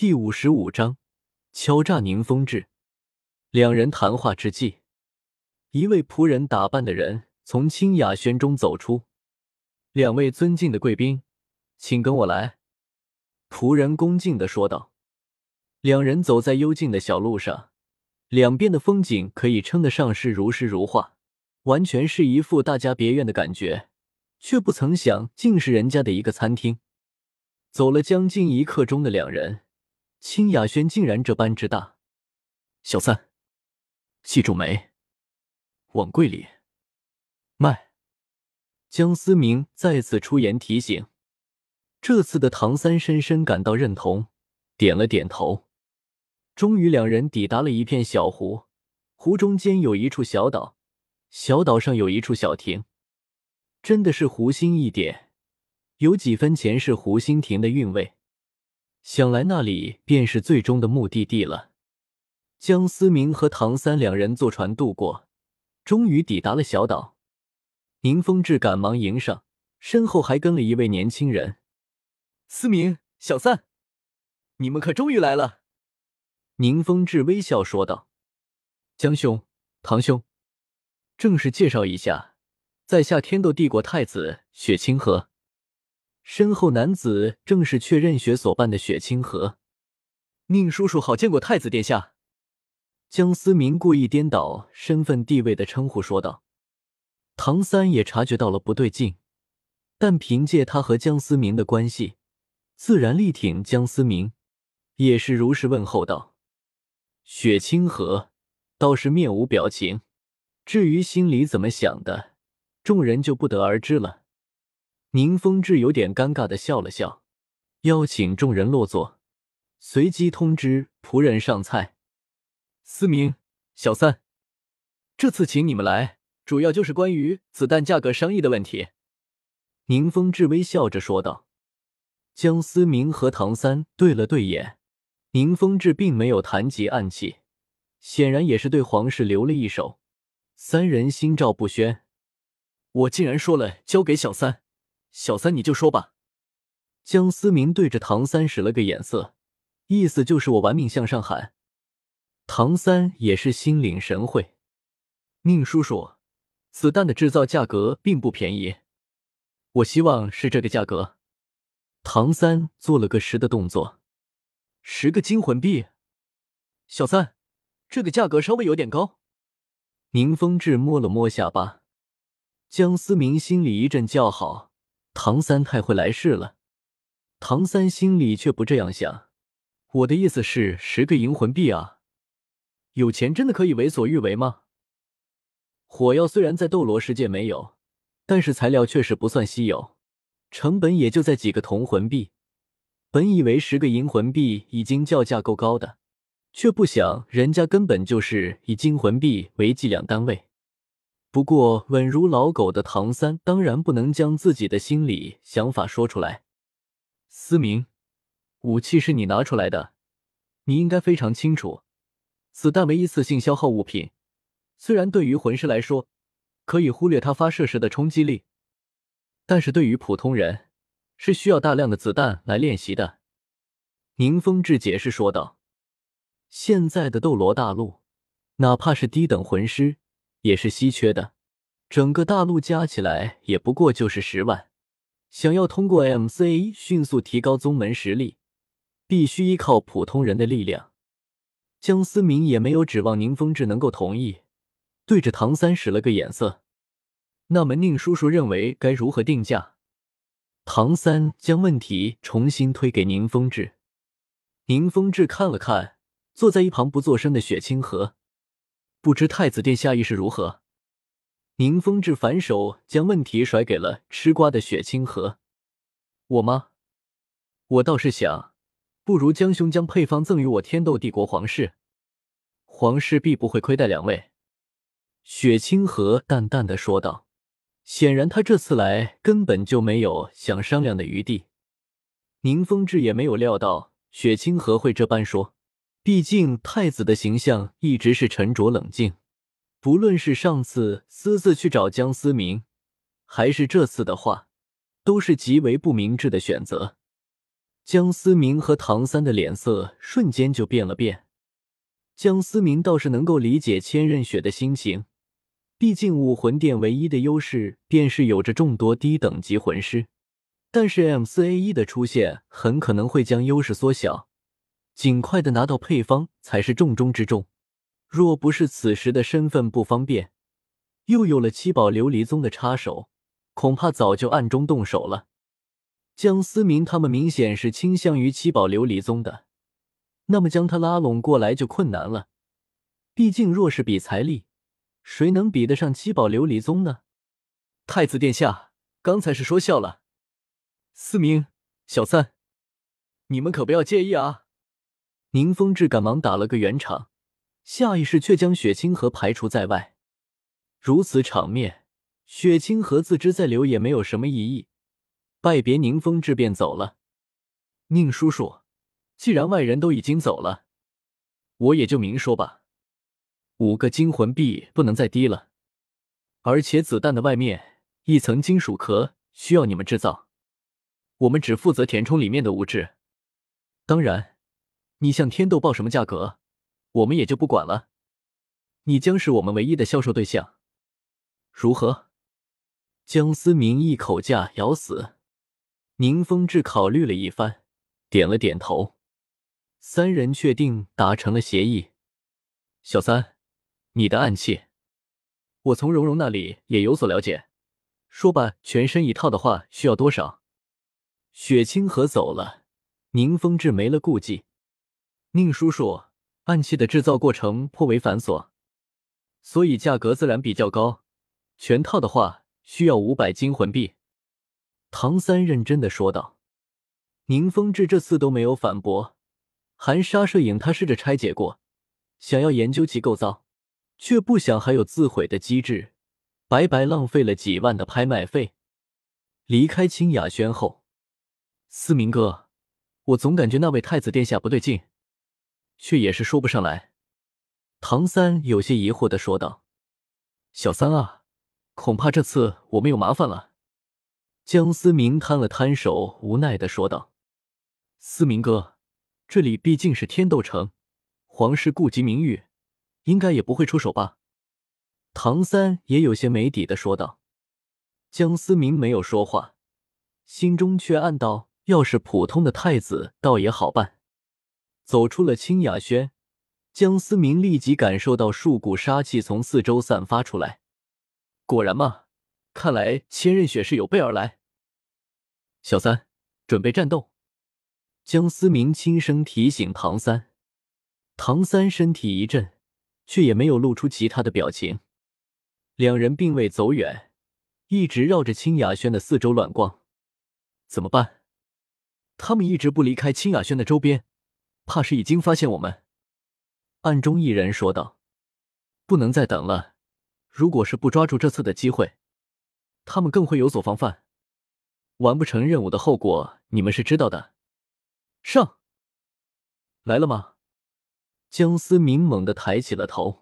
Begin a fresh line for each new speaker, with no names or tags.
第五十五章敲诈宁风致。两人谈话之际，一位仆人打扮的人从清雅轩中走出。两位尊敬的贵宾，请跟我来。仆人恭敬的说道。两人走在幽静的小路上，两边的风景可以称得上是如诗如画，完全是一副大家别院的感觉，却不曾想竟是人家的一个餐厅。走了将近一刻钟的两人，清雅轩竟然这般之大。小三，记住没？往柜里卖。江思明再次出言提醒。这次的唐三深深感到认同，点了点头。终于，两人抵达了一片小湖，湖中间有一处小岛，小岛上有一处小亭，真的是湖心一点，有几分前世湖心亭的韵味。想来那里便是最终的目的地了。江思明和唐三两人坐船渡过，终于抵达了小岛。宁风致赶忙迎上，身后还跟了一位年轻人。思明、小三，你们可终于来了。宁风致微笑说道：“江兄，唐兄，正式介绍一下，在下天斗帝国太子雪清河。”身后男子正是确认血所扮的雪清河。宁叔叔好，见过太子殿下。江思明故意颠倒身份地位的称呼说道。唐三也察觉到了不对劲，但凭借他和江思明的关系，自然力挺江思明，也是如实问候道。雪清河倒是面无表情，至于心里怎么想的，众人就不得而知了。宁风致有点尴尬的笑了笑，邀请众人落座，随即通知仆人上菜。思明、小三，这次请你们来，主要就是关于子弹价格商议的问题。宁风致微笑着说道。江思明和唐三对了对眼。宁风致并没有谈及暗器，显然也是对皇室留了一手。三人心照不宣。我竟然说了交给小三，小三你就说吧。江思明对着唐三使了个眼色，意思就是我玩命向上喊。唐三也是心领神会。宁叔叔，子弹的制造价格并不便宜，我希望是这个价格。唐三做了个十的动作。十个金魂币，小三，这个价格稍微有点高。宁风致摸了摸下巴，江思明心里一阵叫好，唐三太会来事了。唐三心里却不这样想，我的意思是十个银魂币啊，有钱真的可以为所欲为吗？火药虽然在斗罗世界没有，但是材料确实不算稀有，成本也就在几个铜魂币。本以为十个银魂币已经叫价够高的，却不想人家根本就是以金魂币为计量单位。不过稳如老狗的唐三当然不能将自己的心里想法说出来。思明，武器是你拿出来的，你应该非常清楚，子弹为一次性消耗物品，虽然对于魂师来说可以忽略它发射时的冲击力，但是对于普通人。是需要大量的子弹来练习的，宁风致解释说道。现在的斗罗大陆，哪怕是低等魂师也是稀缺的，整个大陆加起来也不过就是十万。想要通过 MCA 迅速提高宗门实力，必须依靠普通人的力量。江思明也没有指望宁风致能够同意，对着唐三使了个眼色。那么宁叔叔认为该如何定价？唐三将问题重新推给宁风致，宁风致看了看坐在一旁不作声的雪清河，不知太子殿下意是如何。宁风致反手将问题甩给了吃瓜的雪清河。我吗？我倒是想，不如江兄将配方赠予我天斗帝国皇室，皇室必不会亏待两位。雪清河淡淡的说道。显然，他这次来根本就没有想商量的余地。宁风致也没有料到雪清河会这般说，毕竟太子的形象一直是沉着冷静，不论是上次私自去找江思明，还是这次的话，都是极为不明智的选择。江思明和唐三的脸色瞬间就变了变。江思明倒是能够理解千仞雪的心情，毕竟武魂殿唯一的优势便是有着众多低等级魂师，但是 M 四 A 一的出现很可能会将优势缩小，尽快的拿到配方才是重中之重。若不是此时的身份不方便，又有了七宝琉璃宗的插手，恐怕早就暗中动手了。江思明他们明显是倾向于七宝琉璃宗的，那么将他拉拢过来就困难了。毕竟若是比财力，谁能比得上七宝琉璃宗呢？太子殿下，刚才是说笑了。思明、小三，你们可不要介意啊！宁风致赶忙打了个圆场，下意识却将雪清河排除在外。如此场面，雪清河自知再留也没有什么意义。拜别宁风致便走了。宁叔叔，既然外人都已经走了，我也就明说吧。五个金魂币不能再低了，而且子弹的外面一层金属壳需要你们制造，我们只负责填充里面的物质。当然，你向天斗报什么价格，我们也就不管了。你将是我们唯一的销售对象，如何？江思明一口价咬死。宁风致考虑了一番，点了点头。三人确定达成了协议。小三，你的暗器，我从蓉蓉那里也有所了解。说吧，全身一套的话需要多少？雪清河走了，宁风致没了顾忌。宁叔叔，暗器的制造过程颇为繁琐，所以价格自然比较高。全套的话需要五百金魂币。唐三认真的说道：“宁风致这次都没有反驳。含沙射影，他试着拆解过，想要研究其构造，却不想还有自毁的机制，白白浪费了几万的拍卖费。离开清雅轩后，思明哥，我总感觉那位太子殿下不对劲，却也是说不上来。”唐三有些疑惑的说道：“小三啊，恐怕这次我们有麻烦了。”江思明摊了摊手，无奈的说道：“思明哥，这里毕竟是天斗城，皇室顾及名誉，应该也不会出手吧？”唐三也有些没底的说道。江思明没有说话，心中却暗道：要是普通的太子，倒也好办。走出了清雅轩，江思明立即感受到数股杀气从四周散发出来。果然嘛，看来千仞雪是有备而来。小三，准备战斗！江思明轻声提醒唐三。唐三身体一震，却也没有露出其他的表情。两人并未走远，一直绕着清雅轩的四周乱逛。怎么办？他们一直不离开清雅轩的周边，怕是已经发现我们。暗中一人说道：“不能再等了，如果是不抓住这次的机会，他们更会有所防范。”完不成任务的后果，你们是知道的。上来了吗？江思明猛地抬起了头。